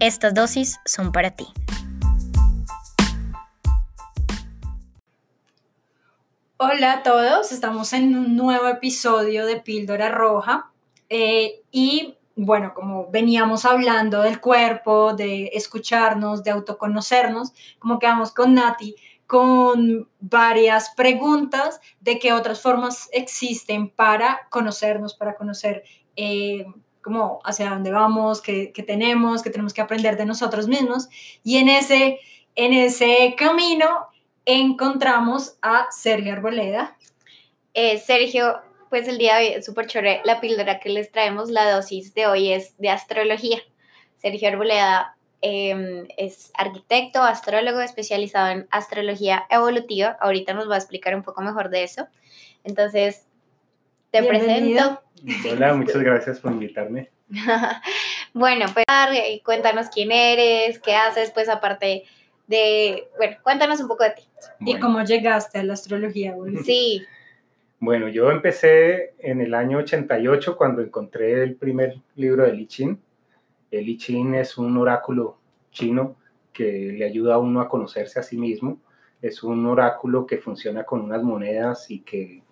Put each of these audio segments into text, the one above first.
estas dosis son para ti. Hola a todos, estamos en un nuevo episodio de Píldora Roja eh, y bueno, como veníamos hablando del cuerpo, de escucharnos, de autoconocernos, como quedamos con Nati, con varias preguntas de qué otras formas existen para conocernos, para conocer eh, como hacia dónde vamos, qué, tenemos, qué tenemos que aprender de nosotros mismos. Y en ese, en ese camino encontramos a Sergio Arboleda. Eh, Sergio, pues el día de hoy es súper chévere. La píldora que les traemos, la dosis de hoy es de astrología. Sergio Arboleda em, es arquitecto, astrólogo especializado en astrología evolutiva. Ahorita nos va a explicar un poco mejor de eso. Entonces, te presento. Hola, muchas gracias por invitarme. bueno, pues cuéntanos quién eres, qué haces, pues aparte de, bueno, cuéntanos un poco de ti. ¿Y cómo llegaste a la astrología? Sí. Bueno, yo empecé en el año 88 cuando encontré el primer libro de Li Ching. El Li Ching es un oráculo chino que le ayuda a uno a conocerse a sí mismo. Es un oráculo que funciona con unas monedas y que,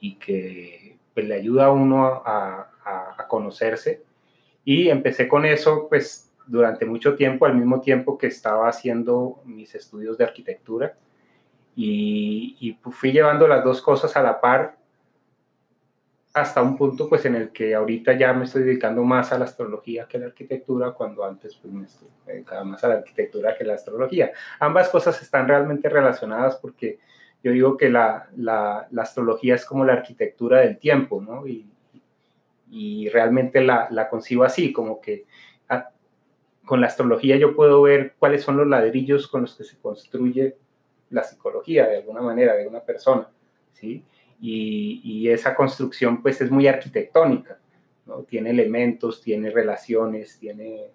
y que pues le ayuda a uno a, conocerse. Y empecé con eso, pues durante mucho tiempo, al mismo tiempo que estaba haciendo mis estudios de arquitectura. Y, fui llevando las dos cosas a la par hasta un punto pues en el que ahorita ya me estoy dedicando más a la astrología que a la arquitectura, cuando antes pues me dedicaba más a la arquitectura que a la astrología. Ambas cosas están realmente relacionadas porque yo digo que la, la, astrología es como la arquitectura del tiempo, ¿no? Y, realmente la, la, concibo así, como que ah, con la astrología yo puedo ver cuáles son los ladrillos con los que se construye la psicología de alguna manera de una persona, ¿sí? Y, y esa construcción pues es muy arquitectónica, ¿no? Tiene elementos, tiene relaciones, tiene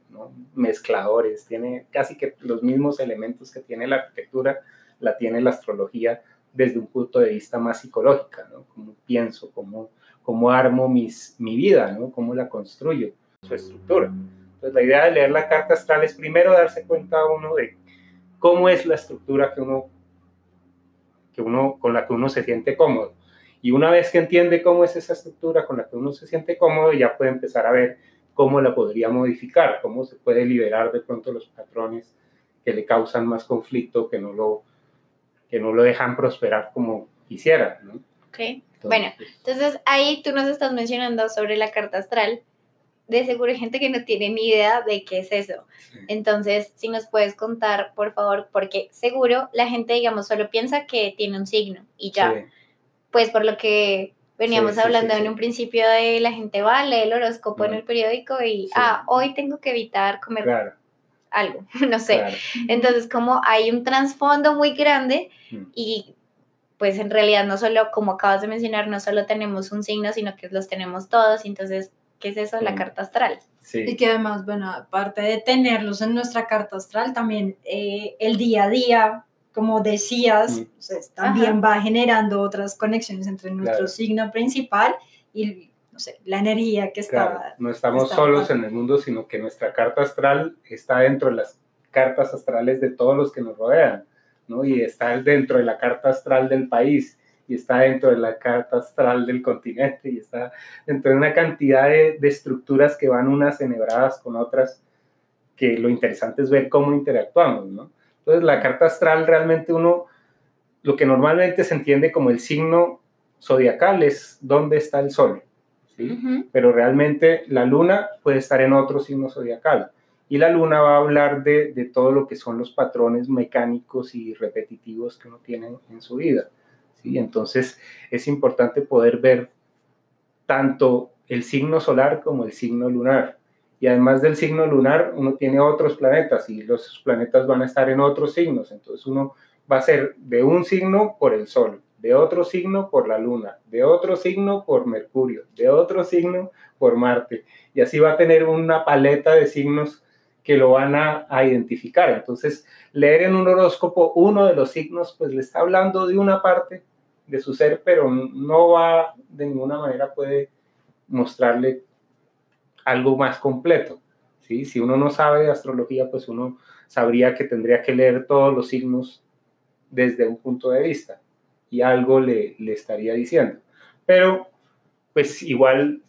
mezcladores, tiene casi que los mismos elementos que tiene la arquitectura, la tiene la astrología desde un punto de vista más psicológico, ¿no? Cómo pienso, cómo, cómo armo mis, mi vida, ¿no? Cómo la construyo, su estructura. Entonces, la idea de leer la carta astral es primero darse cuenta uno de cómo es la estructura que uno, que uno, con la que uno se siente cómodo. Y una vez que entiende cómo es esa estructura con la que uno se siente cómodo, ya puede empezar a ver cómo la podría modificar, cómo se puede liberar de pronto los patrones que le causan más conflicto, que no lo, que no lo dejan prosperar como quisiera, ¿no? Ok, bueno, entonces ahí tú nos estás mencionando sobre la carta astral. De seguro hay gente que no tiene ni idea de qué es eso. Entonces, si nos puedes contar, por favor, porque seguro la gente, digamos, solo piensa que tiene un signo y ya. Pues por lo que veníamos hablando en un principio de la gente va, lee el horóscopo en el periódico y, ah, hoy tengo que evitar comer claro algo, no sé. Entonces, como hay un trasfondo muy grande. Y pues en realidad no solo, como acabas de mencionar, no solo tenemos un signo, sino que los tenemos todos. Entonces, ¿qué es eso? La carta astral. Sí. Y que además, bueno, aparte de tenerlos en nuestra carta astral, también eh, el día a día, como decías, mm. pues, también va generando otras conexiones entre nuestro signo principal y la energía que está. no estamos solos en el mundo, sino que nuestra carta astral está dentro de las cartas astrales de todos los que nos rodean, ¿no? Y está dentro de la carta astral del país, y está dentro de la carta astral del continente, y está dentro de una cantidad de, de estructuras que van unas enhebradas con otras, que lo interesante es ver cómo interactuamos, ¿no? Entonces, la carta astral realmente uno, lo que normalmente se entiende como el signo zodiacal es dónde está el sol. Pero realmente la luna puede estar en otro signo zodiacal. Y la luna va a hablar de, de, todo lo que son los patrones mecánicos y repetitivos que uno tiene en su vida. ¿sí? Entonces es importante poder ver tanto el signo solar como el signo lunar Y además del signo lunar, uno tiene otros planetas y los planetas van a estar en otros signos. Entonces uno va a ser de un signo por el Sol, de otro signo por la Luna, de otro signo por Mercurio, de otro signo por Marte. Y así va a tener una paleta de signos que lo van a, a, identificar. Entonces, leer en un horóscopo uno de los signos, pues le está hablando de una parte de su ser, pero no va, de ninguna manera puede mostrarle algo más completo. ¿sí? Si uno no sabe de astrología, pues uno sabría que tendría que leer todos los signos desde un punto de vista y algo le, le estaría diciendo. Pero, pues igual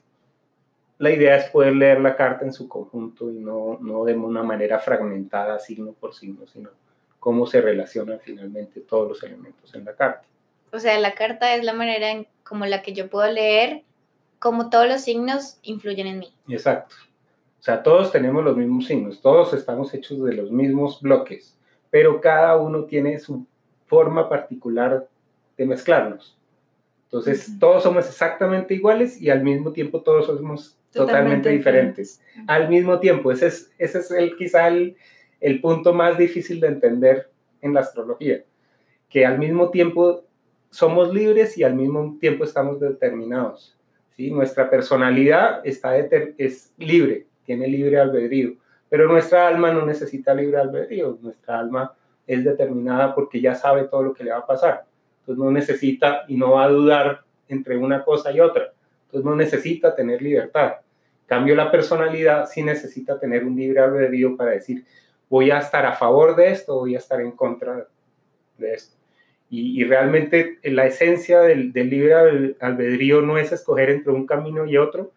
la idea es poder leer la carta en su conjunto y no, no de una manera fragmentada, signo por signo, sino cómo se relacionan finalmente todos los elementos en la carta. O sea, la carta es la manera en como la que yo puedo leer cómo todos los signos influyen en mí. Exacto. O sea, todos tenemos los mismos signos, todos estamos hechos de los mismos bloques, pero cada uno tiene su forma particular de mezclarnos. Entonces, todos somos exactamente iguales y al mismo tiempo todos somos totalmente, diferentes. Al mismo tiempo, ese es, ese es el, quizá el, el punto más difícil de entender en la astrología, que al mismo tiempo somos libres y al mismo tiempo estamos determinados. ¿sí? Nuestra personalidad está es libre, tiene libre albedrío, pero nuestra alma no necesita libre albedrío, nuestra alma es determinada porque ya sabe todo lo que le va a pasar. Entonces no necesita y no va a dudar entre una cosa y otra. Entonces no necesita tener libertad. cambio, la personalidad sí necesita tener un libre albedrío para decir, voy a estar a favor de esto, voy a estar en contra de esto. Y, realmente la esencia del, libre albedrío no es escoger entre un camino y otro,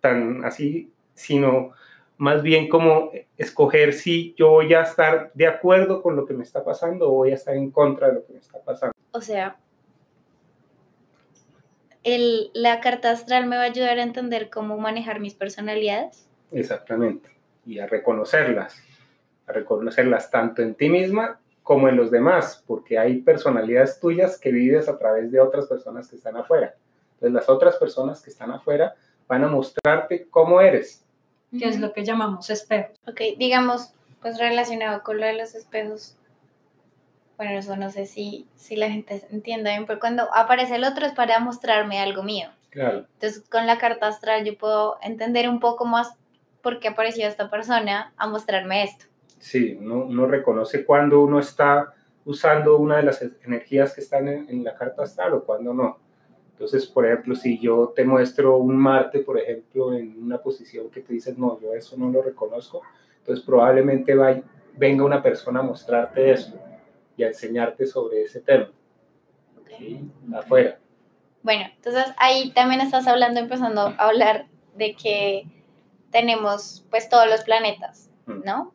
tan así, sino más bien como escoger si yo voy a estar de acuerdo con lo que me está pasando o voy a estar en contra de lo que me está pasando. O sea, el, la carta astral me va a ayudar a entender cómo manejar mis personalidades. Exactamente, y a reconocerlas, a reconocerlas tanto en ti misma como en los demás, porque hay personalidades tuyas que vives a través de otras personas que están afuera. Entonces las otras personas que están afuera van a mostrarte cómo eres. Que es lo que llamamos espejo. Ok, digamos, pues relacionado con lo de los espejos. Bueno, eso no sé si, si la gente entienda bien, pero cuando aparece el otro es para mostrarme algo mío. Claro. Entonces, con la carta astral yo puedo entender un poco más por qué apareció esta persona a mostrarme esto sí, uno, reconoce cuando uno está usando una de las energías que están en, la carta astral o cuando no. Entonces, por ejemplo, si yo te muestro un Marte, por ejemplo, en una posición que tú dices, no, yo eso no lo reconozco, entonces probablemente venga una persona a mostrarte eso y a enseñarte sobre ese tema. Afuera. Bueno, entonces ahí también estás hablando, empezando a hablar de que tenemos pues todos los planetas, mm. ¿no?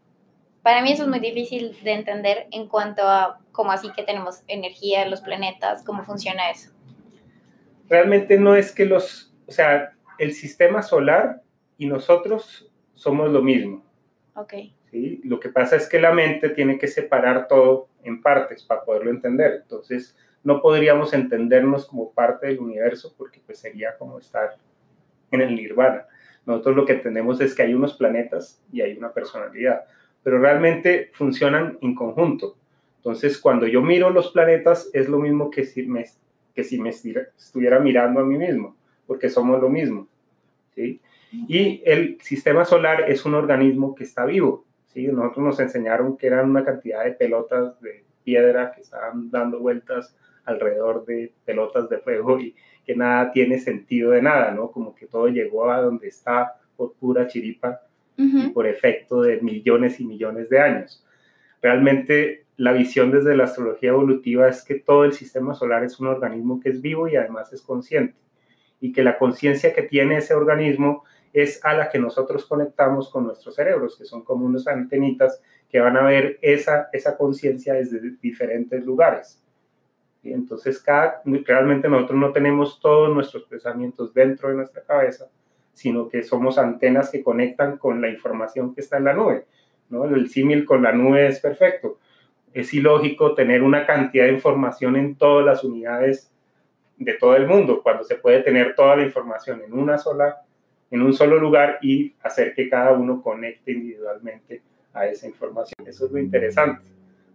Para mí eso es muy difícil de entender en cuanto a cómo así que tenemos energía, los planetas, cómo funciona eso. Realmente no es que los, o sea, el sistema solar y nosotros somos lo mismo. Ok. ¿Sí? Lo que pasa es que la mente tiene que separar todo en partes para poderlo entender. Entonces, no podríamos entendernos como parte del universo porque pues sería como estar en el nirvana. Nosotros lo que entendemos es que hay unos planetas y hay una personalidad pero realmente funcionan en conjunto. Entonces, cuando yo miro los planetas, es lo mismo que si me, que si me estuviera mirando a mí mismo, porque somos lo mismo. ¿sí? Y el sistema solar es un organismo que está vivo. ¿Sí? Nosotros nos enseñaron que eran una cantidad de pelotas de piedra que estaban dando vueltas alrededor de pelotas de fuego y que nada tiene sentido de nada, ¿no? Como que todo llegó a donde está por pura chiripa y por efecto de millones y millones de años. Realmente la visión desde la astrología evolutiva es que todo el sistema solar es un organismo que es vivo y además es consciente y que la conciencia que tiene ese organismo es a la que nosotros conectamos con nuestros cerebros, que son como unas antenitas que van a ver esa, esa conciencia desde diferentes lugares. Y entonces, cada, realmente nosotros no tenemos todos nuestros pensamientos dentro de nuestra cabeza, sino que somos antenas que conectan con la información que está en la nube. ¿no? El símil con la nube es perfecto. Es ilógico tener una cantidad de información en todas las unidades de todo el mundo, cuando se puede tener toda la información en una sola en un solo lugar y hacer que cada uno conecte individualmente a esa información. Eso es lo interesante.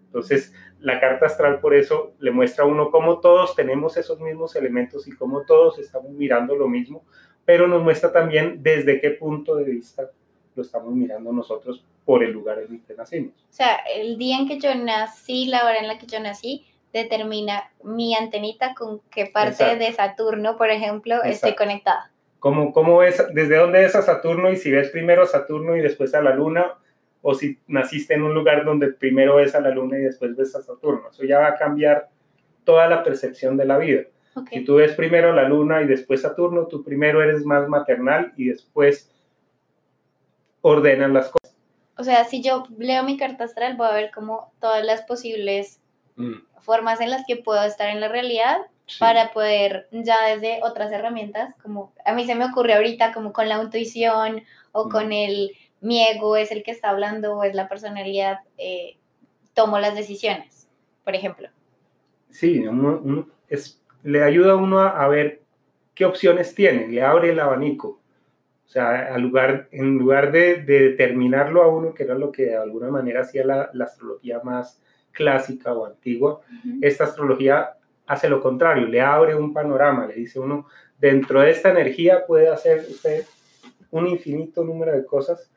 Entonces, la carta astral por eso le muestra a uno cómo todos tenemos esos mismos elementos y cómo todos estamos mirando lo mismo, pero nos muestra también desde qué punto de vista lo estamos mirando nosotros por el lugar en el que nacimos. O sea, el día en que yo nací, la hora en la que yo nací, determina mi antenita con qué parte de Saturno, por ejemplo, estoy conectada. ¿Cómo, ¿Cómo es, desde dónde es a Saturno y si ves primero a Saturno y después a la Luna, o si naciste en un lugar donde primero ves a la Luna y después ves a Saturno? Eso ya va a cambiar toda la percepción de la vida. Si tú ves primero la Luna y después Saturno, tú primero eres más maternal y después ordenan las cosas. O sea, si yo leo mi carta astral, voy a ver como todas las posibles mm. formas en las que puedo estar en la realidad para poder ya desde otras herramientas, como a mí se me ocurre ahorita como con la intuición o mm. con el mi ego es el que está hablando o es la personalidad, eh, tomo las decisiones, por ejemplo. Sí, es, le ayuda a uno a, ver qué opciones tiene, le abre el abanico. O sea, lugar, en lugar de, determinarlo a uno, que era lo que de alguna manera hacía la, astrología más clásica o antigua, esta astrología hace lo contrario, le abre un panorama, le dice uno, dentro de esta energía puede hacer usted un infinito número de cosas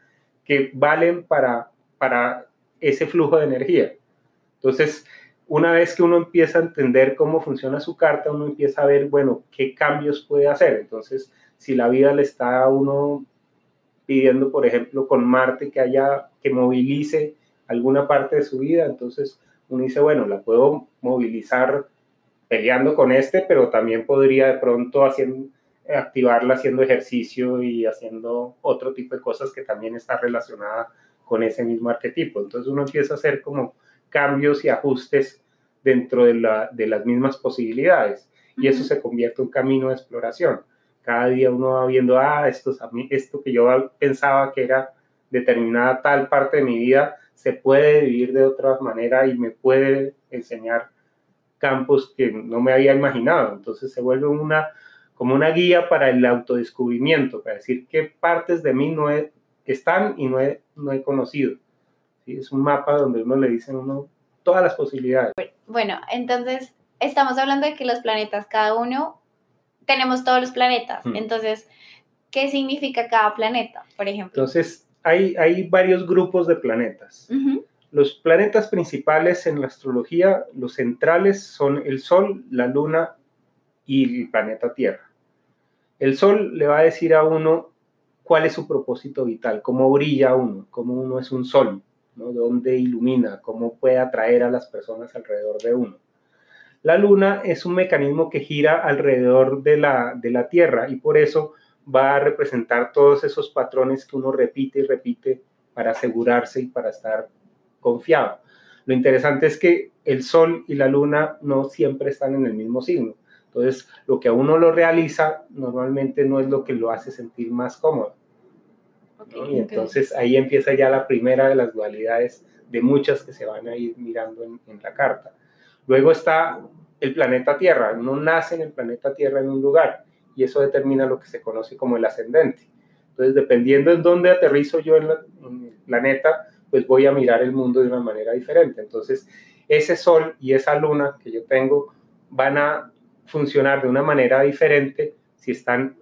que valen para, para ese flujo de energía. Entonces, una vez que uno empieza a entender cómo funciona su carta, uno empieza a ver, bueno, qué cambios puede hacer. Entonces, si la vida le está a uno pidiendo, por ejemplo, con Marte que haya, que movilice alguna parte de su vida, entonces uno dice, bueno, la puedo movilizar peleando con este, pero también podría de pronto haciendo, activarla haciendo ejercicio y haciendo otro tipo de cosas que también está relacionada con ese mismo arquetipo. Entonces uno empieza a hacer como cambios y ajustes dentro de, la, de las mismas posibilidades y eso se convierte en un camino de exploración. Cada día uno va viendo, ah, esto, esto que yo pensaba que era determinada tal parte de mi vida, se puede vivir de otra manera y me puede enseñar campos que no me había imaginado. Entonces se vuelve una, como una guía para el autodescubrimiento, para decir qué partes de mí no están y no he, no he conocido. Es un mapa donde uno le dice a uno todas las posibilidades. Bueno, entonces estamos hablando de que los planetas, cada uno, tenemos todos los planetas. Mm. Entonces, ¿qué significa cada planeta, por ejemplo? Entonces, hay, hay varios grupos de planetas. Los planetas principales en la astrología, los centrales, son el Sol, la Luna y el planeta Tierra. El Sol le va a decir a uno cuál es su propósito vital, cómo brilla uno, cómo uno es un sol. ¿no? dónde ilumina, cómo puede atraer a las personas alrededor de uno. La luna es un mecanismo que gira alrededor de la, de la Tierra y por eso va a representar todos esos patrones que uno repite y repite para asegurarse y para estar confiado. Lo interesante es que el Sol y la Luna no siempre están en el mismo signo. Entonces, lo que a uno lo realiza normalmente no es lo que lo hace sentir más cómodo y entonces ahí empieza ya la primera de las dualidades de muchas que se van a ir mirando en, la carta. Luego está el planeta Tierra. Uno nace en el planeta Tierra en un lugar y eso determina lo que se conoce como el ascendente. Entonces, dependiendo en dónde aterrizo yo en, en el planeta, pues voy a mirar el mundo de una manera diferente. Entonces, ese sol y esa luna que yo tengo van a funcionar de una manera diferente si están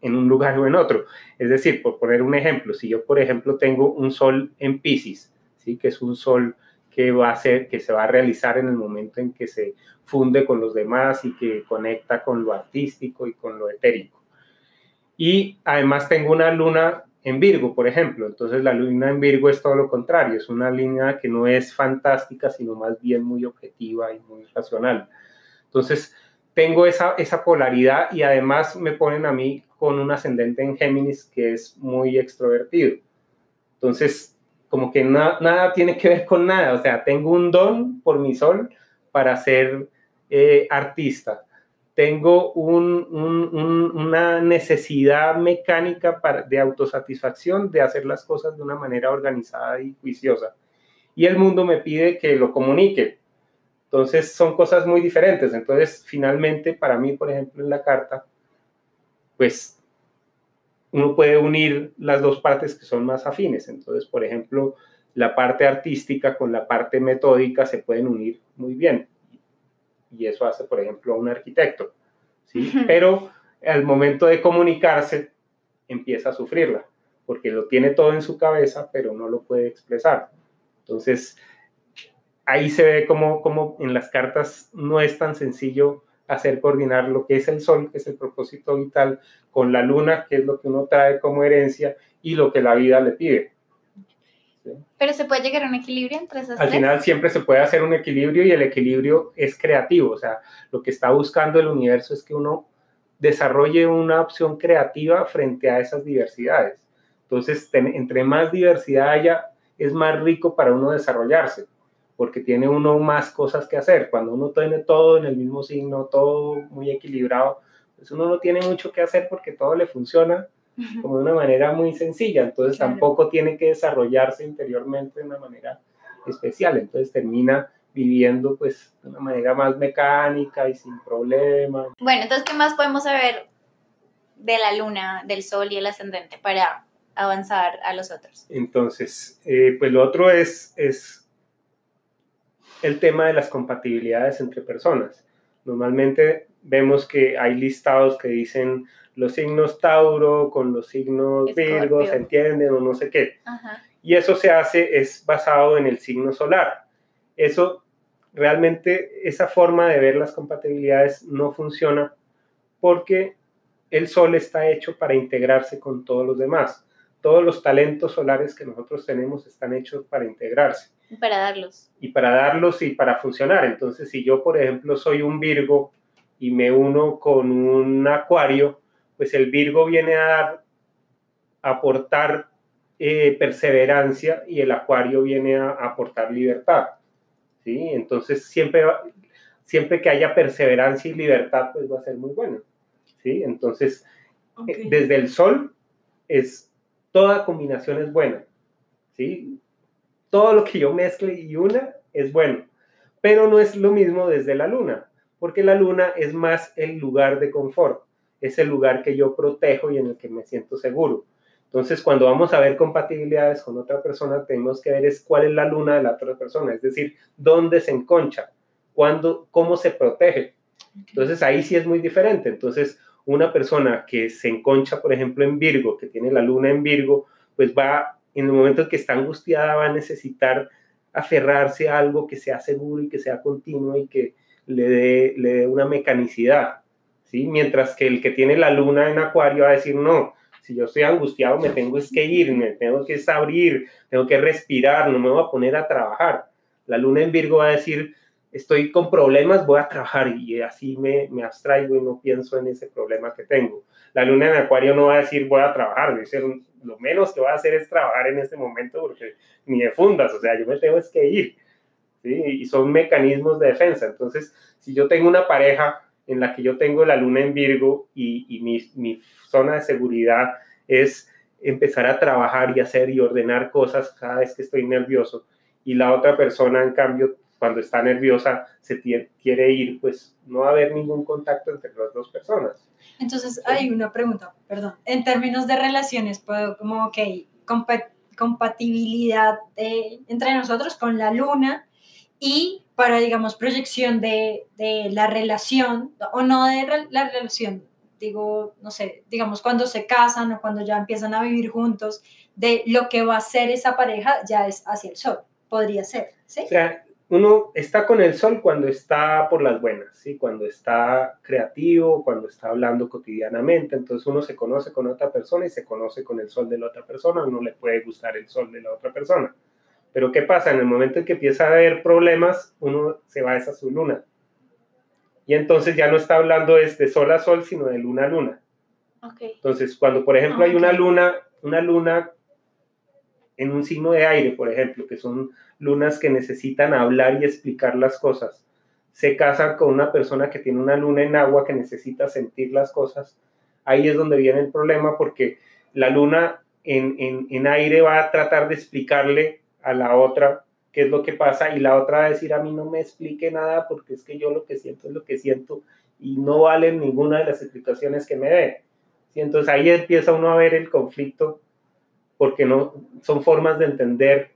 en un lugar o en otro. Es decir, por poner un ejemplo, si yo, por ejemplo, tengo un sol en Pisces, ¿sí? que es un sol que va a ser, que se va a realizar en el momento en que se funde con los demás y que conecta con lo artístico y con lo etérico. Y además tengo una luna en Virgo, por ejemplo. Entonces la luna en Virgo es todo lo contrario, es una línea que no es fantástica, sino más bien muy objetiva y muy racional. Entonces tengo esa, esa polaridad y además me ponen a mí con un ascendente en Géminis que es muy extrovertido. Entonces, como que nada tiene que ver con nada. O sea, tengo un don por mi sol para ser eh, artista. Tengo una necesidad mecánica de autosatisfacción de hacer las cosas de una manera organizada y juiciosa. Y el mundo me pide que lo comunique. Entonces son cosas muy diferentes. Entonces, finalmente, para mí, por ejemplo, en la carta, pues uno puede unir las dos partes que son más afines. Entonces, por ejemplo, la parte artística con la parte metódica se pueden unir muy bien. Y eso hace, por ejemplo, a un arquitecto. ¿sí? Pero al momento de comunicarse, empieza a sufrirla, porque lo tiene todo en su cabeza, pero no lo puede expresar. Entonces, ahí se ve como, como en las cartas no es tan sencillo hacer coordinar lo que es el sol, que es el propósito vital, con la luna, que es lo que uno trae como herencia, y lo que la vida le pide. Pero se puede llegar a un equilibrio entre esas Al final siempre se puede hacer un equilibrio y el equilibrio es creativo, o sea, lo que está buscando el universo es que uno desarrolle una opción creativa frente a esas diversidades. Entonces, entre más diversidad haya, es más rico para uno desarrollarse porque tiene uno más cosas que hacer. Cuando uno tiene todo en el mismo signo, todo muy equilibrado, pues uno no tiene mucho que hacer porque todo le funciona como de una manera muy sencilla. Entonces tampoco tiene que desarrollarse interiormente de una manera especial. Entonces termina viviendo pues de una manera más mecánica y sin problemas. Bueno, entonces, ¿qué más podemos saber de la luna, del sol y el ascendente para avanzar a los otros? Entonces, eh, pues lo otro es, es el tema de las compatibilidades entre personas. Normalmente vemos que hay listados que dicen los signos Tauro con los signos Virgo se entienden o no sé qué. Y eso se hace, es basado en el signo solar. Eso realmente, esa forma de ver las compatibilidades no funciona porque el Sol está hecho para integrarse con todos los demás. Todos los talentos solares que nosotros tenemos están hechos para integrarse. Y para darlos. Y para darlos y para funcionar. Entonces, si yo, por ejemplo, soy un Virgo y me uno con un Acuario, pues el Virgo viene a dar, aportar eh, perseverancia y el Acuario viene a, aportar libertad. ¿sí? Entonces, siempre, siempre que haya perseverancia y libertad, pues va a ser muy bueno. ¿sí? Entonces, eh, desde el Sol, es, toda combinación es buena. ¿sí? todo lo que yo mezcle y una es bueno, pero no es lo mismo desde la luna, porque la luna es más el lugar de confort, es el lugar que yo protejo y en el que me siento seguro. Entonces, cuando vamos a ver compatibilidades con otra persona, tenemos que ver es cuál es la luna de la otra persona, es decir, dónde se enconcha, cuándo, cómo se protege. Entonces, ahí sí es muy diferente. Entonces, una persona que se enconcha, por ejemplo, en Virgo, que tiene la luna en Virgo, pues va en el momento en que está angustiada va a necesitar aferrarse a algo que sea seguro y que sea continuo y que le dé, le dé una mecanicidad, Mientras que el que tiene la luna en acuario va a decir, no, si yo estoy angustiado me tengo que ir, me tengo que abrir, tengo que respirar, no me voy a poner a trabajar. La luna en Virgo va a decir, estoy con problemas, voy a trabajar y así me, me abstraigo y no pienso en ese problema que tengo. La luna en acuario no va a decir, voy a trabajar, un, lo menos que va a hacer es trabajar en este momento porque ni de fundas, o sea, yo me tengo es que ir. ¿sí? Y son mecanismos de defensa. Entonces, si yo tengo una pareja en la que yo tengo la luna en Virgo y, y mi, mi zona de seguridad es empezar a trabajar y hacer y ordenar cosas cada vez que estoy nervioso, y la otra persona, en cambio, cuando está nerviosa, se quiere ir, pues no va a haber ningún contacto entre las dos personas. Entonces, hay una pregunta, perdón. En términos de relaciones, puedo como, ok, compatibilidad entre nosotros con la luna y para, digamos, proyección de, de la relación, o no de la relación, digo, no sé, digamos, cuando se casan o cuando ya empiezan a vivir juntos, de lo que va a ser esa pareja ya es hacia el sol, podría ser, ¿sí? O sea, uno está con el sol cuando está por las buenas, ¿sí? cuando está creativo, cuando está hablando cotidianamente, entonces uno se conoce con otra persona y se conoce con el sol de la otra persona, uno le puede gustar el sol de la otra persona. Pero ¿qué pasa? En el momento en que empieza a haber problemas, uno se va a esa su luna. Y entonces ya no está hablando de sol a sol, sino de luna a luna. Entonces, cuando por ejemplo hay una luna, una luna en un signo de aire, por ejemplo, que son lunas que necesitan hablar y explicar las cosas, se casan con una persona que tiene una luna en agua que necesita sentir las cosas, ahí es donde viene el problema porque la luna en, en, aire va a tratar de explicarle a la otra qué es lo que pasa y la otra va a decir a mí no me explique nada porque es que yo lo que siento es lo que siento y no vale ninguna de las explicaciones que me dé. ¿sí? Entonces ahí empieza uno a ver el conflicto porque no son formas de entender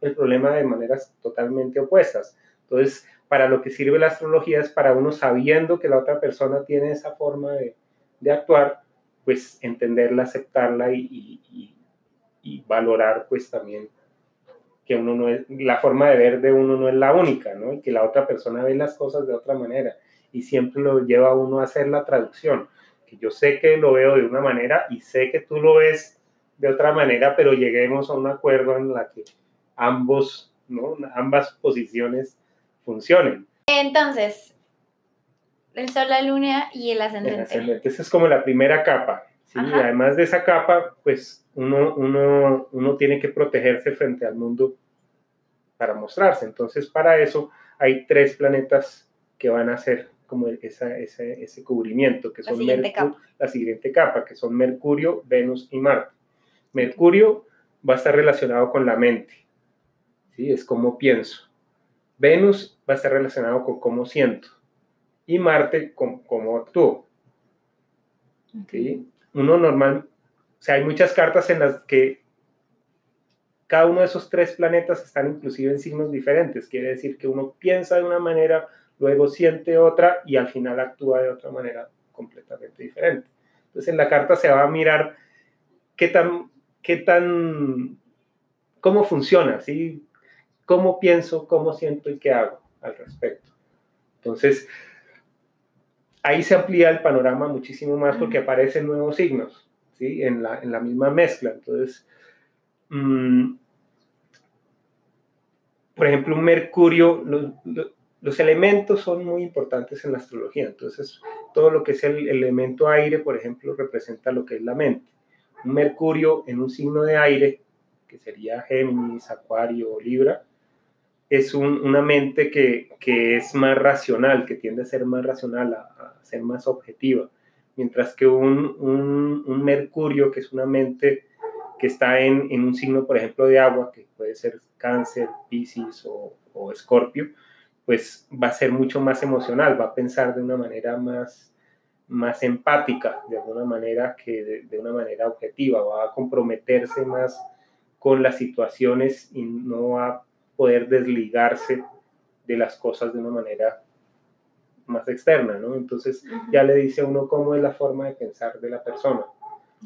el problema de maneras totalmente opuestas. Entonces, para lo que sirve la astrología es para uno sabiendo que la otra persona tiene esa forma de, de actuar, pues entenderla, aceptarla y, y, y, valorar pues también que uno no es, la forma de ver de uno no es la única, ¿no? Y que la otra persona ve las cosas de otra manera y siempre lo lleva a uno a hacer la traducción, que yo sé que lo veo de una manera y sé que tú lo ves de otra manera, pero lleguemos a un acuerdo en la que ambos, ¿no? ambas posiciones funcionen. Entonces, el sol, la luna y el ascendente. El ascendente, esa es como la primera capa. ¿sí? Y además de esa capa, pues uno, uno, uno tiene que protegerse frente al mundo para mostrarse. Entonces, para eso hay tres planetas que van a ser como esa, ese cubrimiento, que son la siguiente capa, que son Mercurio, Venus y Marte. Mercurio va a estar relacionado con la mente, ¿sí? es como pienso. Venus va a estar relacionado con cómo siento y Marte con cómo actúo. ¿sí? Uno normal, o sea, hay muchas cartas en las que cada uno de esos tres planetas están inclusive en signos diferentes. Quiere decir que uno piensa de una manera, luego siente otra y al final actúa de otra manera completamente diferente. Entonces en la carta se va a mirar qué tan, qué tan, cómo funciona, ¿sí? Cómo pienso, cómo siento y qué hago al respecto. Entonces, ahí se amplía el panorama muchísimo más porque aparecen nuevos signos, ¿sí? En la, en la misma mezcla. Entonces, mm, por ejemplo, un Mercurio, los, elementos son muy importantes en la astrología. Entonces, todo lo que es el elemento aire, por ejemplo, representa lo que es la mente. Un Mercurio en un signo de aire, que sería Géminis, Acuario Libra, es una mente que, es más racional, que tiende a ser más racional, a, ser más objetiva, mientras que un, Mercurio, que es una mente que está en, un signo, por ejemplo, de agua, que puede ser cáncer, piscis o, o escorpio, pues va a ser mucho más emocional, va a pensar de una manera más, más empática, de alguna manera que de, de una manera objetiva, va a comprometerse más con las situaciones y no va a poder desligarse de las cosas de una manera más externa, ¿no? Entonces ya le dice a uno cómo es la forma de pensar de la persona.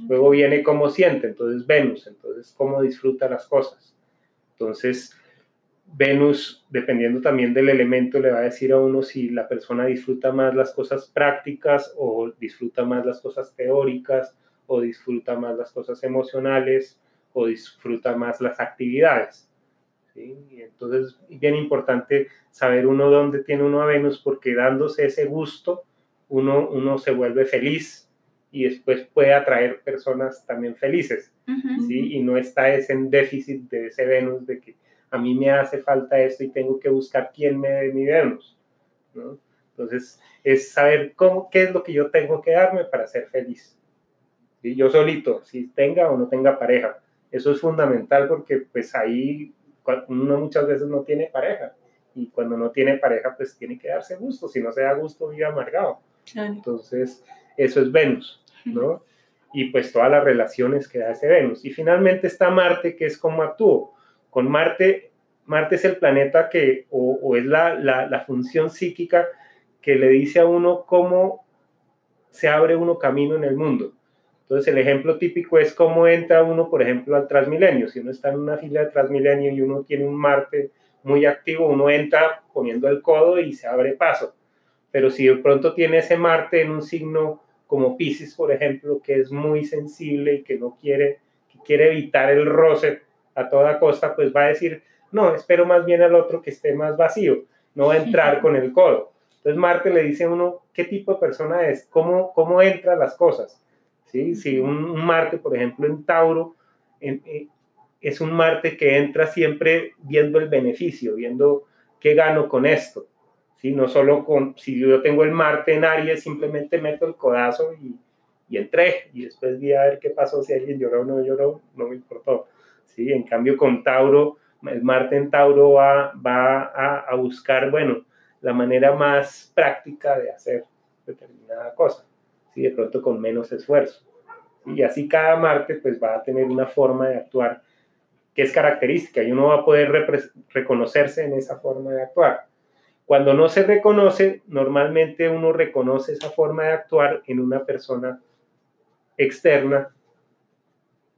Luego viene cómo siente, entonces Venus, entonces cómo disfruta las cosas. Entonces Venus, dependiendo también del elemento, le va a decir a uno si la persona disfruta más las cosas prácticas o disfruta más las cosas teóricas o disfruta más las cosas emocionales o disfruta más las actividades. Y entonces es bien importante saber uno dónde tiene uno a Venus porque dándose ese gusto uno, uno se vuelve feliz y después puede atraer personas también felices, ¿sí? Y no está ese déficit de ese Venus de que a mí me hace falta esto y tengo que buscar quién me dé mi Venus, ¿no? Entonces, es saber cómo, qué es lo que yo tengo que darme para ser feliz. ¿sí? Yo solito, si tenga o no tenga pareja. Eso es fundamental porque pues ahí uno muchas veces no tiene pareja y cuando no tiene pareja pues tiene que darse gusto, si no se da gusto vive amargado. Entonces, eso es Venus, ¿no? Y pues todas las relaciones que da ese Venus. Y finalmente está Marte, que es como actúo. Con Marte, Marte es el planeta que, o, es la, la, la función psíquica que le dice a uno cómo se abre uno camino en el mundo. Entonces, el ejemplo típico es cómo entra uno, por ejemplo, al Transmilenio. Si uno está en una fila de Transmilenio y uno tiene un Marte muy activo, uno entra poniendo el codo y se abre paso. Pero si de pronto tiene ese Marte en un signo como Pisces, por ejemplo, que es muy sensible y que no quiere, que quiere evitar el roce a toda costa, pues va a decir, no, espero más bien al otro que esté más vacío, no va a entrar con el codo. Entonces Marte le dice a uno qué tipo de persona es, cómo, cómo entra las cosas. Si un, Marte, por ejemplo, en Tauro, eh, es un Marte que entra siempre viendo el beneficio, viendo qué gano con esto. ¿sí? No solo con, si yo tengo el Marte en Aries, simplemente meto el codazo y, y entré, y después vi a ver qué pasó, si alguien lloró o no lloró, no me importó. ¿sí? En cambio, con Tauro, el Marte en Tauro va, va a, a buscar, bueno, la manera más práctica de hacer determinada cosa. ¿Sí? de pronto con menos esfuerzo. Y así cada Marte pues va a tener una forma de actuar que es característica y uno va a poder reconocerse en esa forma de actuar. Cuando no se reconoce, normalmente uno reconoce esa forma de actuar en una persona externa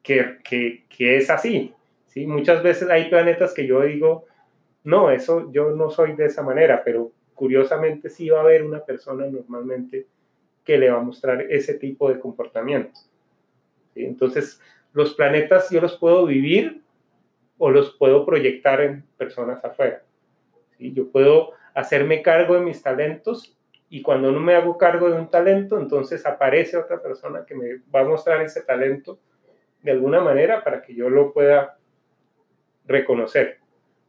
que, que, es así. ¿sí? Muchas veces hay planetas que yo digo, no, eso yo no soy de esa manera, pero curiosamente sí va a haber una persona normalmente que le va a mostrar ese tipo de comportamiento. Entonces, los planetas yo los puedo vivir o los puedo proyectar en personas afuera. ¿sí? Yo puedo hacerme cargo de mis talentos y cuando no me hago cargo de un talento, entonces aparece otra persona que me va a mostrar ese talento de alguna manera para que yo lo pueda reconocer.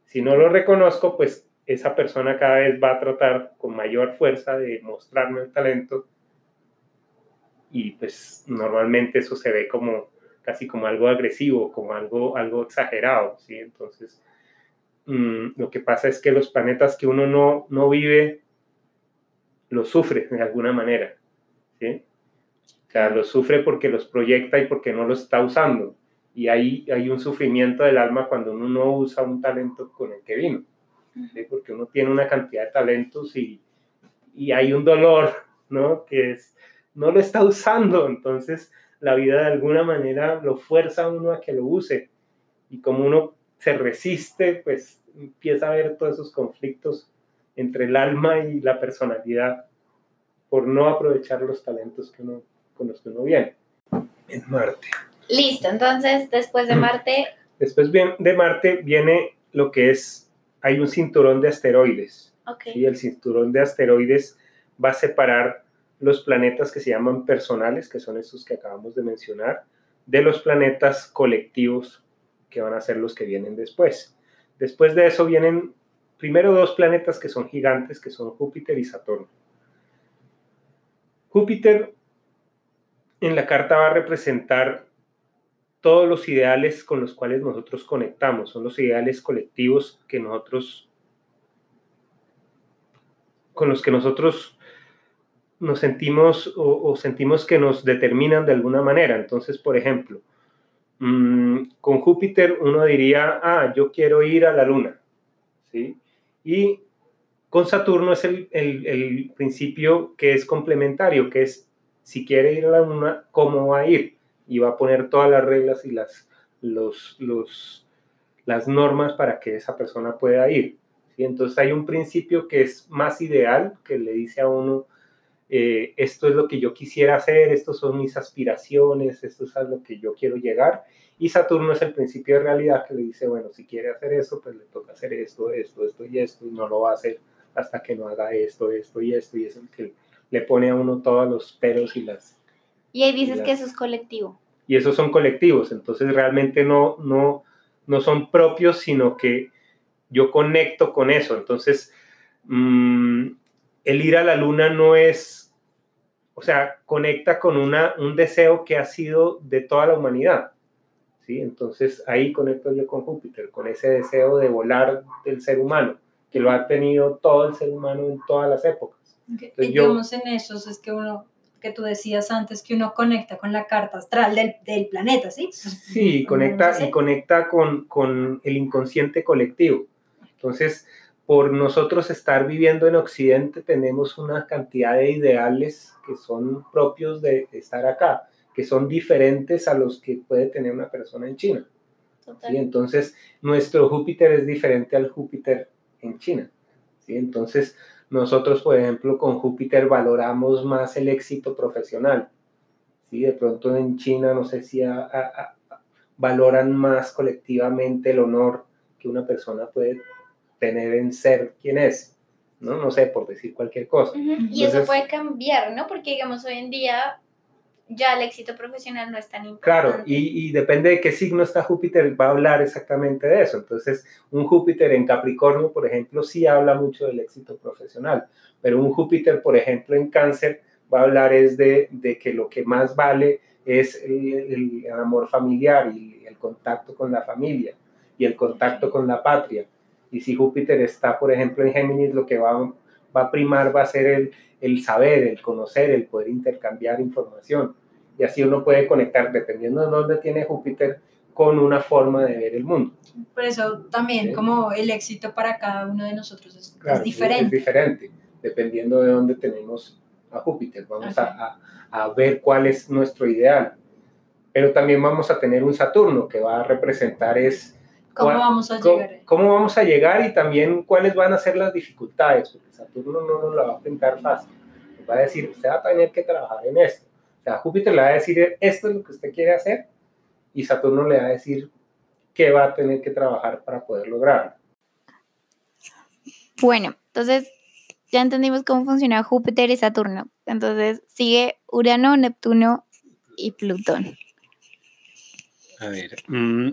Si no lo reconozco, pues esa persona cada vez va a tratar con mayor fuerza de mostrarme el talento y pues normalmente eso se ve como casi como algo agresivo, como algo, algo exagerado, ¿sí? Entonces, mm, lo que pasa es que los planetas que uno no, no vive, los sufre de alguna manera, ¿sí? O sea, los sufre porque los proyecta y porque no los está usando. Y ahí hay un sufrimiento del alma cuando uno no usa un talento con el que vino, ¿sí? Porque uno tiene una cantidad de talentos y, y hay un dolor, ¿no? Que es, no lo está usando, entonces la vida de alguna manera lo fuerza a uno a que lo use. Y como uno se resiste, pues empieza a haber todos esos conflictos entre el alma y la personalidad por no aprovechar los talentos que uno, con los que uno viene. En Marte. Listo, entonces después de mm. Marte. Después de Marte viene lo que es, hay un cinturón de asteroides. Okay. El cinturón de asteroides va a separar los planetas que se llaman personales, que son estos que acabamos de mencionar, de los planetas colectivos, que van a ser los que vienen después. Después de eso vienen primero dos planetas que son gigantes, que son Júpiter y Saturno. Júpiter en la carta va a representar todos los ideales con los cuales nosotros conectamos, son los ideales colectivos que nosotros con los que nosotros nos sentimos o, sentimos que nos determinan de alguna manera. Entonces, por ejemplo, mm, con Júpiter uno diría, ah, yo quiero ir a la Luna, ¿sí? Y con Saturno es el, el, principio que es complementario, que es, si quiere ir a la Luna, ¿cómo va a ir? Y va a poner todas las reglas y las, los, los, las normas para que esa persona pueda ir. ¿sí? Entonces hay un principio que es más ideal, que le dice a uno, eh, esto es lo que yo quisiera hacer, estos son mis aspiraciones, esto es a lo que yo quiero llegar. Y Saturno es el principio de realidad que le dice, bueno, si quiere hacer eso, pues le toca hacer esto, esto, esto y esto, y no lo va a hacer hasta que no haga esto, esto y esto, y es el que le pone a uno todos los peros y las... Y ahí dices que eso es colectivo. Y esos son colectivos, entonces realmente no, no, no son propios, sino que yo conecto con eso. Entonces, mmm, el ir a la luna no es, o sea, conecta con una, un deseo que ha sido de toda la humanidad. ¿sí? Entonces ahí conecto yo con Júpiter, con ese deseo de volar del ser humano, que lo ha tenido todo el ser humano en todas las épocas. y digamos en esos es que uno, que tú decías antes, que uno conecta con la carta astral del, del planeta, ¿sí? Sí, conecta, y conecta con, con el inconsciente colectivo. Entonces, por nosotros estar viviendo en Occidente, tenemos una cantidad de ideales que son propios de estar acá, que son diferentes a los que puede tener una persona en China. ¿sí? Entonces, nuestro Júpiter es diferente al Júpiter en China. ¿sí? Entonces, nosotros, por ejemplo, con Júpiter valoramos más el éxito profesional. ¿sí? De pronto en China, no sé si valoran más colectivamente el honor que una persona puede tener en ser quien es, ¿no? No sé, por decir cualquier cosa. y eso puede cambiar, ¿no? Porque, digamos, hoy en día ya el éxito profesional no es tan importante. Claro, y, y, depende de qué signo está Júpiter, va a hablar exactamente de eso. Entonces, un Júpiter en Capricornio, por ejemplo, sí habla mucho del éxito profesional, pero un Júpiter, por ejemplo, en Cáncer, va a hablar es de, de que lo que más vale es el, el amor familiar y el contacto con la familia y el contacto con la patria. Y si Júpiter está, por ejemplo, en Géminis, lo que va, va a primar va a ser el, el saber, el conocer, el poder intercambiar información. Y así uno puede conectar, dependiendo de dónde tiene Júpiter, con una forma de ver el mundo. Por eso también como el éxito para cada uno de nosotros es, Claro, diferente. Es diferente, dependiendo de dónde tenemos a Júpiter. Vamos a, a- a ver cuál es nuestro ideal. Pero también vamos a tener un Saturno que va a representar es ¿Cómo cuál- vamos a cómo, llegar? cómo vamos a llegar y también cuáles van a ser las dificultades, porque Saturno no nos la va a pintar fácil. Nos va a decir, usted va a tener que trabajar en esto. O sea, Júpiter le va a decir, esto es lo que usted quiere hacer, y Saturno le va a decir qué va a tener que trabajar para poder lograrlo. Bueno, entonces ya entendimos cómo funciona Júpiter y Saturno. Entonces sigue Urano, Neptuno y Plutón. A ver, mm,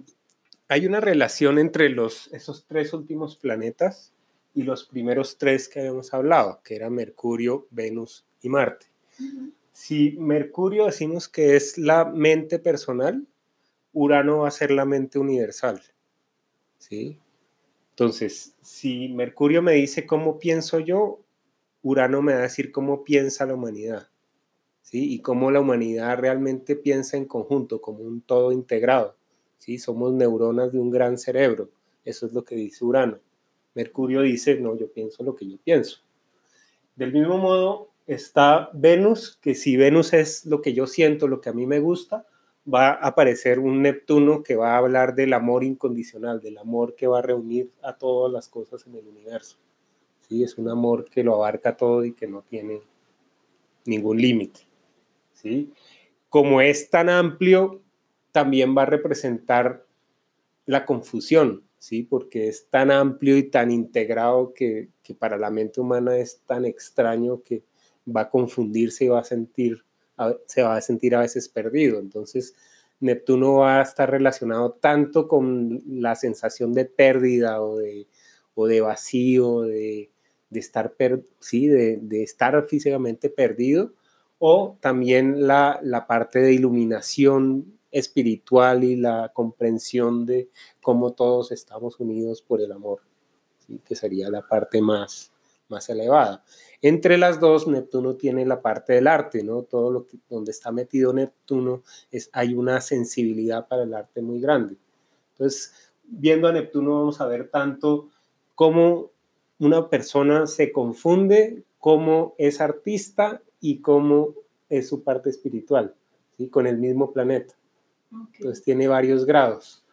hay una relación entre los, esos tres últimos planetas y los primeros tres que habíamos hablado, que eran Mercurio, Venus y Marte. Si Mercurio decimos que es la mente personal, Urano va a ser la mente universal. ¿Sí? Entonces, si Mercurio me dice cómo pienso yo, Urano me va a decir cómo piensa la humanidad. ¿sí? Y cómo la humanidad realmente piensa en conjunto, como un todo integrado. ¿Sí? Somos neuronas de un gran cerebro. Eso es lo que dice Urano. Mercurio dice, no, yo pienso lo que yo pienso. Del mismo modo está Venus, que si Venus es lo que yo siento, lo que a mí me gusta, va a aparecer un Neptuno que va a hablar del amor incondicional, del amor que va a reunir a todas las cosas en el universo. ¿sí? Es un amor que lo abarca todo y que no tiene ningún límite. ¿sí? Como es tan amplio, también va a representar la confusión, ¿sí? porque es tan amplio y tan integrado que, para la mente humana es tan extraño que va a confundirse y va a sentir, se va a sentir a veces perdido. Entonces, Neptuno va a estar relacionado tanto con la sensación de pérdida o de, o de vacío, de, de estar, sí, de, de estar físicamente perdido, o también la, la parte de iluminación espiritual y la comprensión de cómo todos estamos unidos por el amor, ¿sí? que sería la parte más, más elevada. Entre las dos, Neptuno tiene la parte del arte, ¿no? Todo lo que donde está metido Neptuno es hay una sensibilidad para el arte muy grande. Entonces, viendo a Neptuno vamos a ver tanto cómo una persona se confunde, cómo es artista y cómo es su parte espiritual, ¿sí? Con el mismo planeta. Ok. Entonces tiene varios grados.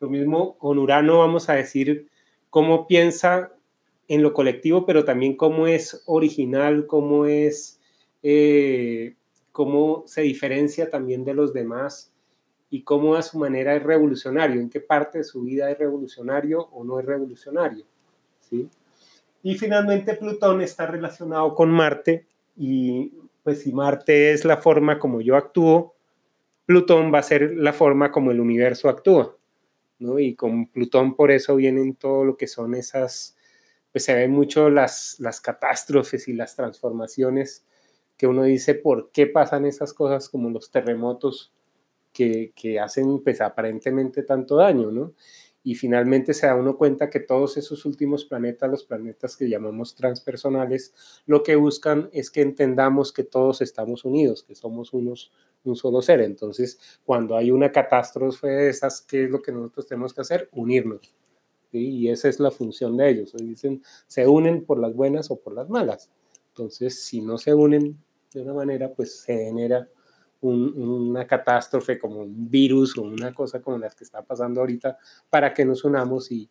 Lo mismo con Urano vamos a decir cómo piensa en lo colectivo, pero también cómo es original, cómo es, eh, cómo se diferencia también de los demás y cómo a su manera es revolucionario, en qué parte de su vida es revolucionario o no es revolucionario. ¿sí? Y finalmente Plutón está relacionado con Marte y pues si Marte es la forma como yo actúo, Plutón va a ser la forma como el universo actúa, ¿no? Y con Plutón por eso vienen todo lo que son esas, pues se ven mucho las, las catástrofes y las transformaciones que uno dice, ¿por qué pasan esas cosas como los terremotos que, que hacen pues aparentemente tanto daño, ¿no? Y finalmente se da uno cuenta que todos esos últimos planetas, los planetas que llamamos transpersonales, lo que buscan es que entendamos que todos estamos unidos, que somos unos, un solo ser. Entonces, cuando hay una catástrofe de esas, ¿qué es lo que nosotros tenemos que hacer? Unirnos. ¿sí? Y esa es la función de ellos. Dicen, se unen por las buenas o por las malas. Entonces, si no se unen de una manera, pues se genera un, una catástrofe como un virus o una cosa como las que está pasando ahorita para que nos unamos y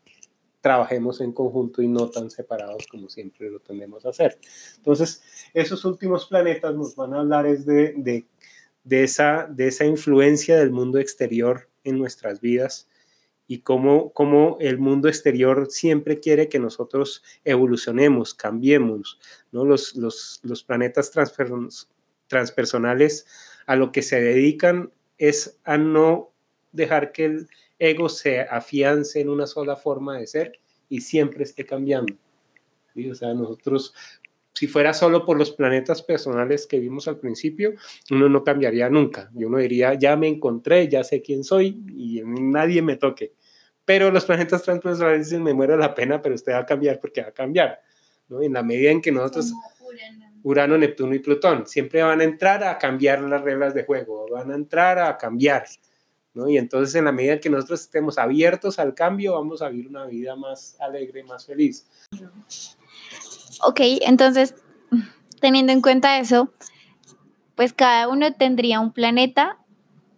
trabajemos en conjunto y no tan separados como siempre lo tendemos a hacer. Entonces, esos últimos planetas nos van a hablar es de, de, de, esa, de esa influencia del mundo exterior en nuestras vidas y cómo, cómo el mundo exterior siempre quiere que nosotros evolucionemos, cambiemos. ¿no? Los, los, los planetas transper, transpersonales a lo que se dedican es a no dejar que el ego se afiance en una sola forma de ser y siempre esté cambiando. ¿sí? O sea, nosotros, si fuera solo por los planetas personales que vimos al principio, uno no cambiaría nunca. Y uno diría, ya me encontré, ya sé quién soy y nadie me toque. Pero los planetas transpersonales dicen, me muero la pena, pero usted va a cambiar porque va a cambiar. ¿no? En la medida en que nosotros... Urano, Neptuno y Plutón. Siempre van a entrar a cambiar las reglas de juego, van a entrar a cambiar. ¿no? Y entonces en la medida que nosotros estemos abiertos al cambio, vamos a vivir una vida más alegre, más feliz. Ok, entonces, teniendo en cuenta eso, pues cada uno tendría un planeta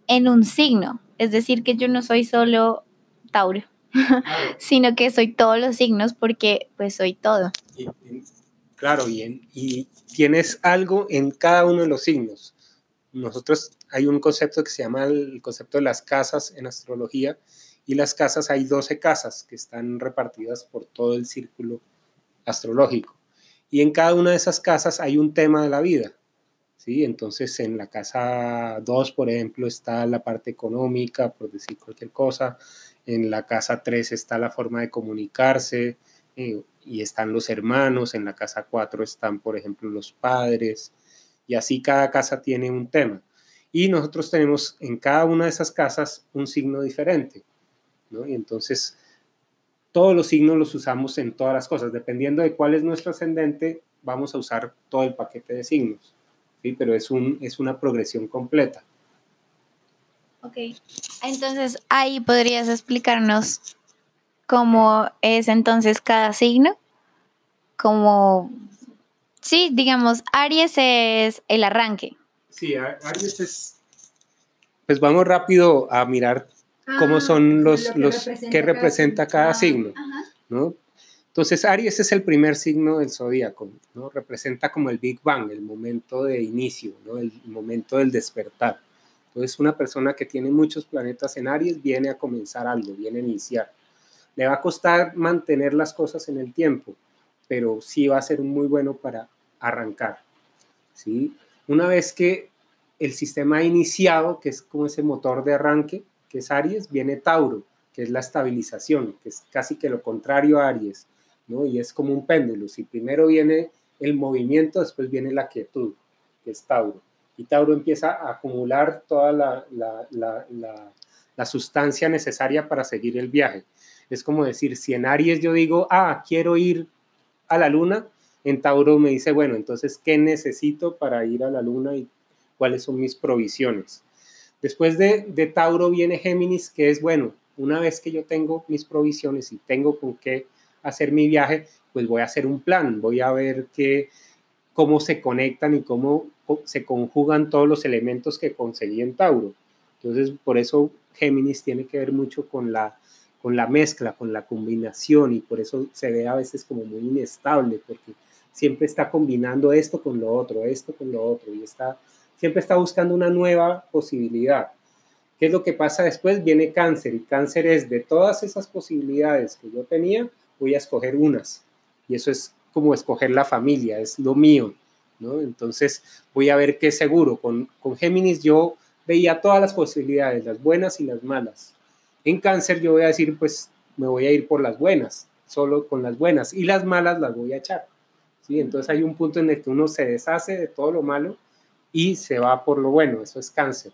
en un signo. Es decir, que yo no soy solo Tauro, sino que soy todos los signos porque pues soy todo. claro, bien. Y tienes algo en cada uno de los signos. Nosotros hay un concepto que se llama el concepto de las casas en astrología y las casas hay 12 casas que están repartidas por todo el círculo astrológico. Y en cada una de esas casas hay un tema de la vida. ¿sí? Entonces, en la casa 2, por ejemplo, está la parte económica, por decir cualquier cosa. En la casa 3 está la forma de comunicarse eh, y están los hermanos. En la casa 4 están, por ejemplo, los padres. Y así cada casa tiene un tema. Y nosotros tenemos en cada una de esas casas un signo diferente. ¿no? Y entonces, todos los signos los usamos en todas las cosas. Dependiendo de cuál es nuestro ascendente, vamos a usar todo el paquete de signos. ¿sí? Pero es, un, es una progresión completa. Ok, entonces ahí podrías explicarnos cómo es entonces cada signo. Como, sí, digamos, Aries es el arranque. Sí, Aries es... Pues vamos rápido a mirar cómo ah, son los, que los representa que representa cada, signo, ¿no? Entonces, Aries es el primer signo del zodíaco, ¿no? Representa como el Big Bang, el momento de inicio, ¿no? El momento del despertar. Entonces, una persona que tiene muchos planetas en Aries viene a comenzar algo, viene a iniciar. Le va a costar mantener las cosas en el tiempo, pero sí va a ser muy bueno para arrancar, ¿sí? Una vez que el sistema ha iniciado, que es como ese motor de arranque, que es Aries, viene Tauro, que es la estabilización, que es casi que lo contrario a Aries, ¿no? Y es como un péndulo. Si primero viene el movimiento, después viene la quietud, que es Tauro. Y Tauro empieza a acumular toda la, la, sustancia necesaria para seguir el viaje. Es como decir, si en Aries yo digo, ah, quiero ir a la luna, en Tauro me dice, bueno, entonces, ¿qué necesito para ir a la luna y cuáles son mis provisiones? Después de, de, Tauro viene Géminis, que es bueno, una vez que yo tengo mis provisiones y tengo con qué hacer mi viaje, pues voy a hacer un plan, voy a ver qué, cómo se conectan y cómo se conjugan todos los elementos que conseguí en Tauro. Entonces, por eso Géminis tiene que ver mucho con la, con la mezcla, con la combinación y por eso se ve a veces como muy inestable, porque siempre está combinando esto con lo otro, esto con lo otro y está siempre está buscando una nueva posibilidad. ¿Qué es lo que pasa después? Viene cáncer y cáncer es de todas esas posibilidades que yo tenía, voy a escoger unas. Y eso es como escoger la familia, es lo mío, ¿no? Entonces voy a ver qué seguro. Con, con Géminis yo veía todas las posibilidades, las buenas y las malas. En cáncer yo voy a decir, pues me voy a ir por las buenas, solo con las buenas, y las malas las voy a echar. ¿sí? Entonces hay un punto en el que uno se deshace de todo lo malo y se va por lo bueno, eso es cáncer.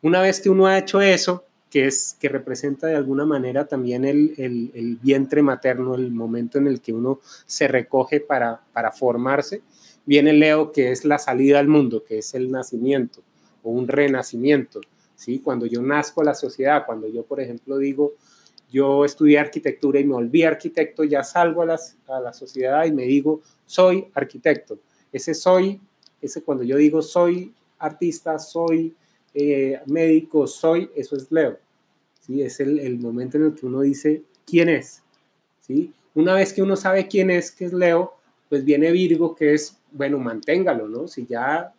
Una vez que uno ha hecho eso, que es que representa de alguna manera también el, el, vientre materno, el momento en el que uno se recoge para, para formarse, viene Leo, que es la salida al mundo, que es el nacimiento o un renacimiento. ¿sí? Cuando yo nazco a la sociedad, cuando yo, por ejemplo, digo, yo estudié arquitectura y me volví arquitecto, ya salgo a, las, a la sociedad y me digo, soy arquitecto. Ese soy ese cuando yo digo soy artista, soy eh, médico, soy, eso es Leo. ¿sí? Es el, el, momento en el que uno dice quién es. ¿sí? Una vez que uno sabe quién es, que es Leo, pues viene Virgo, que es, bueno, manténgalo, ¿no? Si ya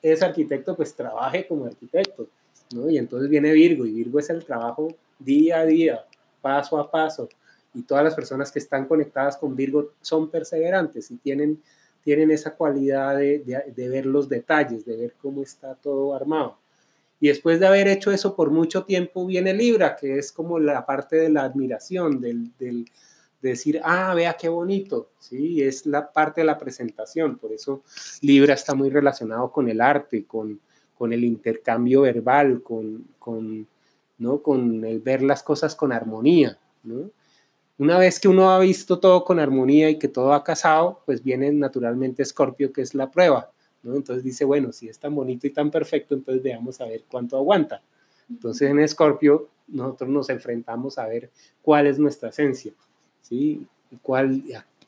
es arquitecto, pues trabaje como arquitecto, ¿no? Y entonces viene Virgo, y Virgo es el trabajo día a día, paso a paso. Y todas las personas que están conectadas con Virgo son perseverantes y tienen tienen esa cualidad de, ver los detalles, de ver cómo está todo armado. Y después de haber hecho eso por mucho tiempo, viene Libra, que es como la parte de la admiración, del, del de decir, ah, vea qué bonito, ¿sí? Es la parte de la presentación, por eso Libra está muy relacionado con el arte, con, con el intercambio verbal, con, con, ¿no? con el ver las cosas con armonía, ¿no? Una vez que uno ha visto todo con armonía y que todo ha casado, pues viene naturalmente Escorpio, que es la prueba. ¿no? Entonces dice, bueno, si es tan bonito y tan perfecto, entonces veamos a ver cuánto aguanta. Entonces en Escorpio nosotros nos enfrentamos a ver cuál es nuestra esencia, ¿sí? Y, cuál,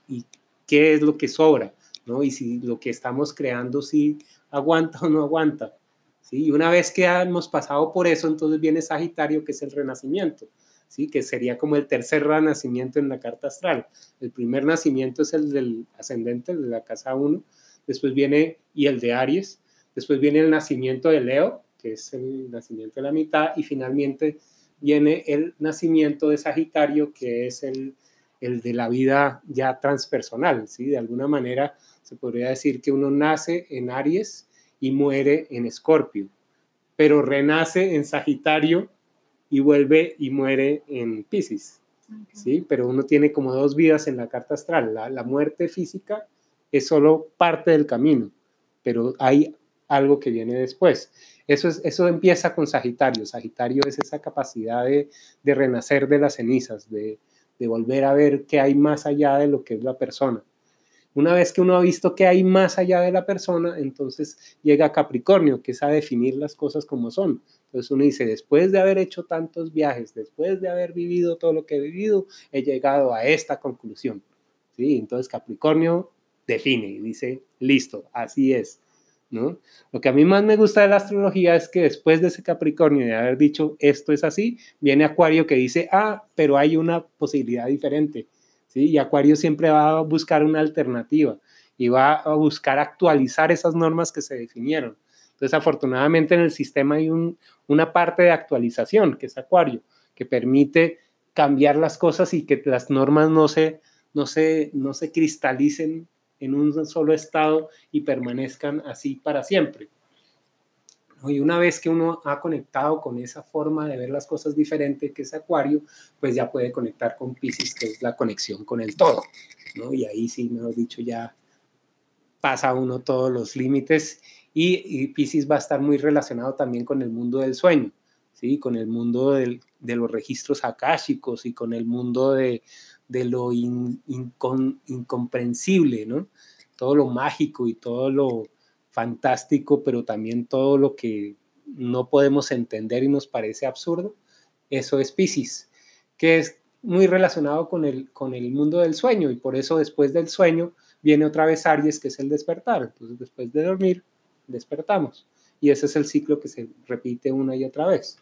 y qué es lo que sobra, ¿no? Y si lo que estamos creando sí aguanta o no aguanta. ¿sí? Y una vez que hemos pasado por eso, entonces viene Sagitario, que es el renacimiento. ¿Sí? que sería como el tercer renacimiento en la carta astral. El primer nacimiento es el del ascendente, el de la casa 1, después viene, y el de Aries, después viene el nacimiento de Leo, que es el nacimiento de la mitad, y finalmente viene el nacimiento de Sagitario, que es el, el de la vida ya transpersonal, ¿sí? De alguna manera se podría decir que uno nace en Aries y muere en Escorpio, pero renace en Sagitario y vuelve y muere en Pisces. ¿sí? Pero uno tiene como dos vidas en la carta astral. La, muerte física es solo parte del camino, pero hay algo que viene después. Eso, es, eso empieza con Sagitario. Sagitario es esa capacidad de, renacer de las cenizas, de, de, volver a ver qué hay más allá de lo que es la persona. Una vez que uno ha visto qué hay más allá de la persona, entonces llega Capricornio, que es a definir las cosas como son. Entonces uno dice, después de haber hecho tantos viajes, después de haber vivido todo lo que he vivido, he llegado a esta conclusión. ¿Sí? Entonces Capricornio define y dice, listo, así es. ¿No? Lo que a mí más me gusta de la astrología es que después de ese Capricornio de haber dicho esto es así, viene Acuario que dice, ah, pero hay una posibilidad diferente. ¿Sí? Y Acuario siempre va a buscar una alternativa y va a buscar actualizar esas normas que se definieron. Entonces, afortunadamente en el sistema hay una parte de actualización, que es Acuario, que permite cambiar las cosas y que las normas no se, no se, no se cristalicen en un solo estado y permanezcan así para siempre. Y una vez que uno ha conectado con esa forma de ver las cosas diferente que es Acuario, pues ya puede conectar con Pisces, que es la conexión con el todo. ¿no? Y ahí sí, mejor dicho, ya pasa uno todos los límites y, Pisces va a estar muy relacionado también con el mundo del sueño, ¿sí? con el mundo de los registros akáshicos y con el mundo de, lo incomprensible, ¿no? todo lo mágico y todo lo fantástico, pero también todo lo que no podemos entender y nos parece absurdo, eso es Pisces, que es muy relacionado con el, con el mundo del sueño y por eso después del sueño viene otra vez Aries, que es el despertar. Entonces después de dormir despertamos. Y ese es el ciclo que se repite una y otra vez.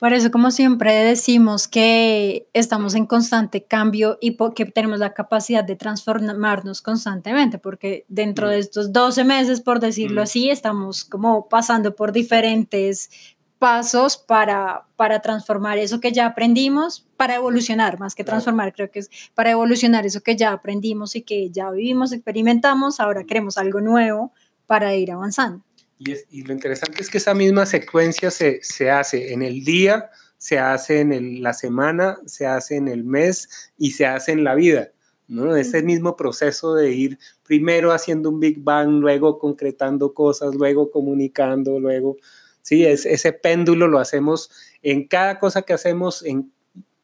Por eso, como siempre decimos que estamos en constante cambio y que tenemos la capacidad de transformarnos constantemente, porque dentro de mm. estos 12 meses, por decirlo mm. así, estamos como pasando por diferentes pasos para, para transformar eso que ya aprendimos, para evolucionar, más que transformar, creo que es para evolucionar eso que ya aprendimos y que ya vivimos, experimentamos, ahora queremos algo nuevo para ir avanzando. Y, lo interesante es que esa misma secuencia se, hace en el día, se hace en la semana, se hace en el mes y se hace en la vida. ¿no? Ese mismo proceso de ir primero haciendo un Big Bang, luego concretando cosas, luego comunicando, luego, sí, es, ese péndulo lo hacemos en cada cosa que hacemos en,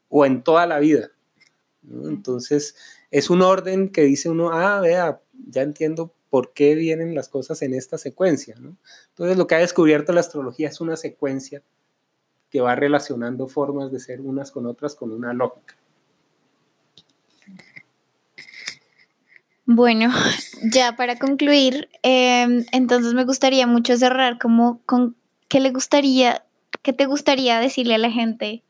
o en toda la vida. Entonces, es un orden que dice uno, ah, vea, ya entiendo por qué vienen las cosas en esta secuencia. Entonces lo que ha descubierto la astrología es una secuencia que va relacionando formas de ser unas con otras con una lógica. Bueno, ya para concluir, em, entonces me gustaría mucho cerrar como con qué le gustaría, qué te gustaría decirle a la gente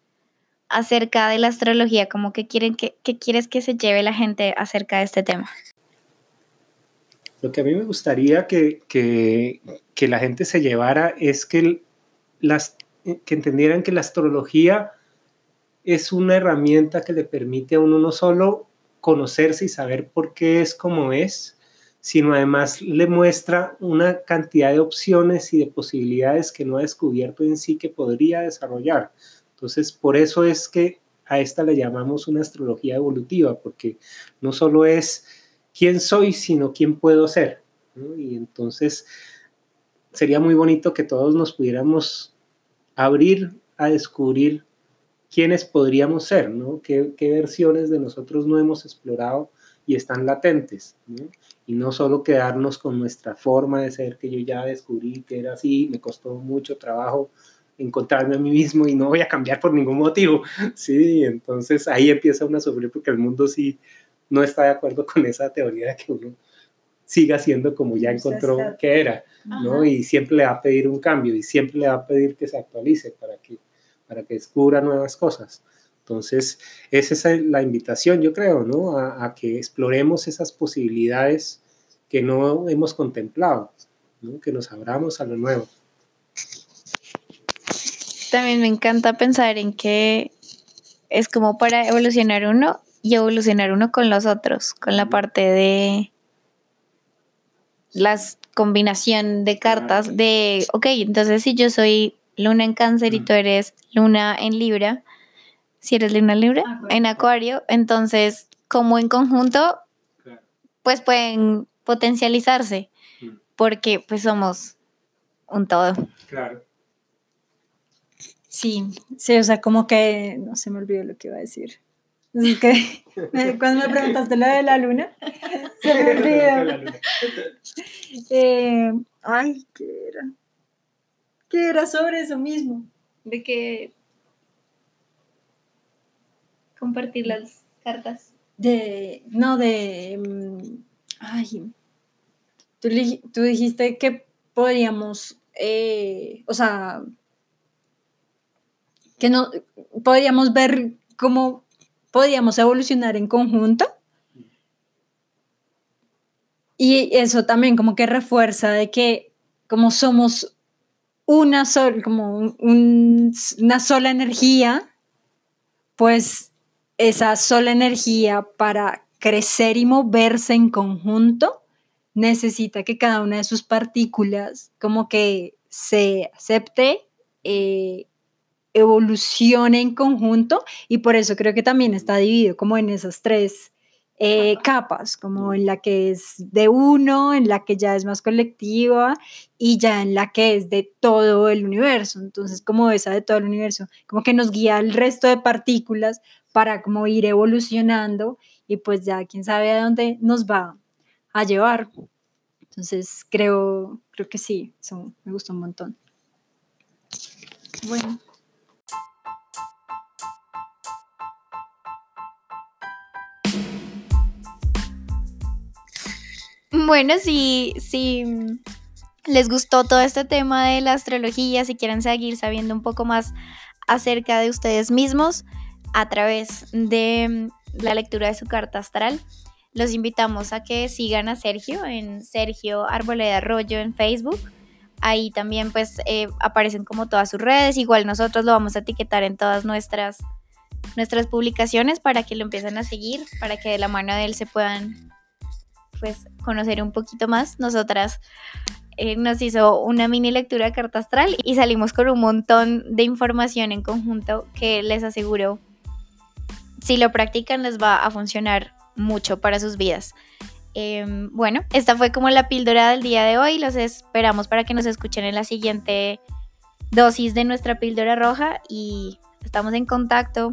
acerca de la astrología, como que quieren que quieres que se lleve la gente acerca de este tema. Lo que a mí me gustaría que, que, la gente se llevara es que, las, que entendieran que la astrología es una herramienta que le permite a uno no solo conocerse y saber por qué es como es, sino además le muestra una cantidad de opciones y de posibilidades que no ha descubierto en sí que podría desarrollar. Entonces, por eso es que a esta le llamamos una astrología evolutiva, porque no solo es quién soy, sino quién puedo ser. Y entonces sería muy bonito que todos nos pudiéramos abrir a descubrir quiénes podríamos ser, ¿no? ¿Qué, ¿Qué, versiones de nosotros no hemos explorado y están latentes, ¿no? Y no solo quedarnos con nuestra forma de ser, que yo ya descubrí que era así, me costó mucho trabajo encontrarme a mí mismo y no voy a cambiar por ningún motivo, ¿sí? Entonces ahí empieza uno a sufrir porque el mundo sí no está de acuerdo con esa teoría de que uno siga siendo como ya encontró que era, ¿no? Y siempre le va a pedir un cambio y siempre le va a pedir que se actualice para que, para que descubra nuevas cosas. Entonces, esa es la invitación, yo creo, ¿no? A, a que exploremos esas posibilidades que no hemos contemplado, ¿no? Que nos abramos a lo nuevo. También me encanta pensar en que es como para evolucionar uno y evolucionar uno con los otros, con la parte de las combinación de cartas de, ok, entonces si yo soy luna en cáncer y tú eres luna en libra, si eres luna en libra, en acuario, entonces como en conjunto, pues pueden potencializarse, porque pues somos un todo. Claro. Sí, sí, o sea, como que, no se me olvidó lo que iba a decir. Que cuando me preguntaste lo de la luna, se me olvidó. Eh, ay, ¿qué era? ¿Qué era sobre eso mismo? De que compartir las cartas. De, no, de, mm, ay, tú, tú dijiste que podríamos, eh, o sea, que no, podríamos ver cómo podríamos evolucionar en conjunto. Y eso también como que refuerza de que como somos una, sola como una sola energía, pues esa sola energía para crecer y moverse en conjunto necesita que cada una de sus partículas como que se acepte, eh, evolucione en conjunto y por eso creo que también está dividido como en esas tres eh, capas, como en la que es de uno, en la que ya es más colectiva y ya en la que es de todo el universo. Entonces, como esa de todo el universo, como que nos guía el resto de partículas para como ir evolucionando y pues ya quién sabe a dónde nos va a llevar. Entonces, creo, creo que sí, eso me gustó un montón. Bueno. Bueno, si, si les gustó todo este tema de la astrología, si quieren seguir sabiendo un poco más acerca de ustedes mismos a través de la lectura de su carta astral, los invitamos a que sigan a Sergio en Sergio Arboleda Arroyo en Facebook. Ahí también pues eh, aparecen como todas sus redes. Igual nosotros lo vamos a etiquetar en todas nuestras, nuestras publicaciones para que lo empiecen a seguir, para que de la mano de él se puedan pues conocer un poquito más. Nosotras eh, nos hizo una mini lectura de carta astral y salimos con un montón de información en conjunto que les aseguro, si lo practican les va a funcionar mucho para sus vidas. Em, bueno, esta fue como la píldora del día de hoy. Los esperamos para que nos escuchen en la siguiente dosis de nuestra píldora roja y estamos en contacto.